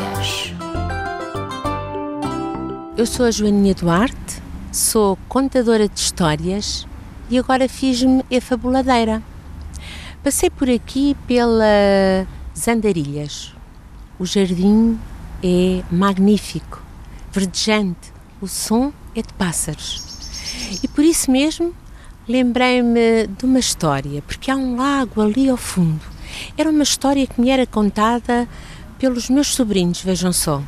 Histórias. Eu sou a Joaninha Duarte, sou contadora de histórias e agora fiz-me a fabuladeira. Passei por aqui pelas Andarilhas. O jardim é magnífico, verdejante, o som é de pássaros. E por isso mesmo lembrei-me de uma história, porque há um lago ali ao fundo. Era uma história que me era contada pelos meus sobrinhos, vejam só.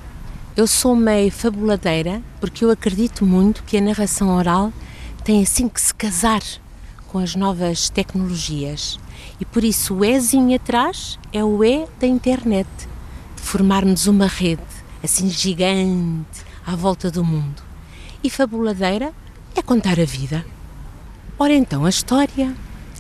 Eu sou meio fabuladeira porque eu acredito muito que a narração oral tem assim que se casar com as novas tecnologias. E por isso o Ezinho atrás é o E da internet, de formarmos uma rede assim gigante à volta do mundo. E fabuladeira é contar a vida. Ora então a história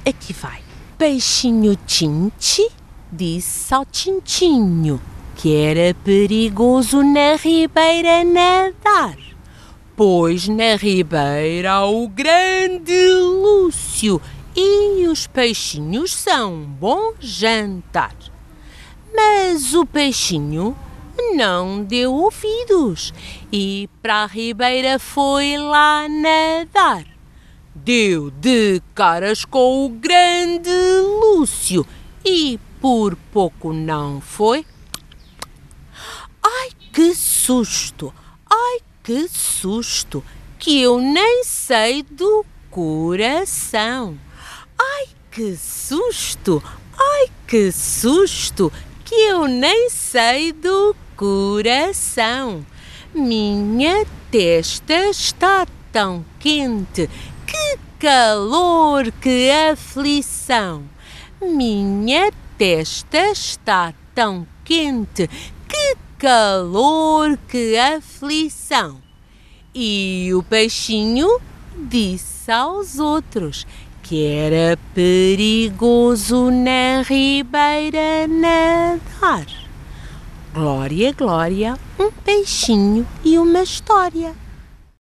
aqui vai. Peixinho Tinti disse ao Tintinho que era perigoso na ribeira nadar, pois na ribeira há o grande Lúcio e os peixinhos são bom jantar. Mas o peixinho não deu ouvidos e para a ribeira foi lá nadar. Deu de caras com o grande Lúcio e por pouco não foi que susto! Ai, que susto! Que eu nem sei do coração. Ai, que susto! Ai, que susto! Que eu nem sei do coração. Minha testa está tão quente. Que calor, que aflição. Minha testa está tão quente. Que calor, que aflição! E o peixinho disse aos outros que era perigoso na ribeira nadar. Glória, glória, um peixinho e uma história.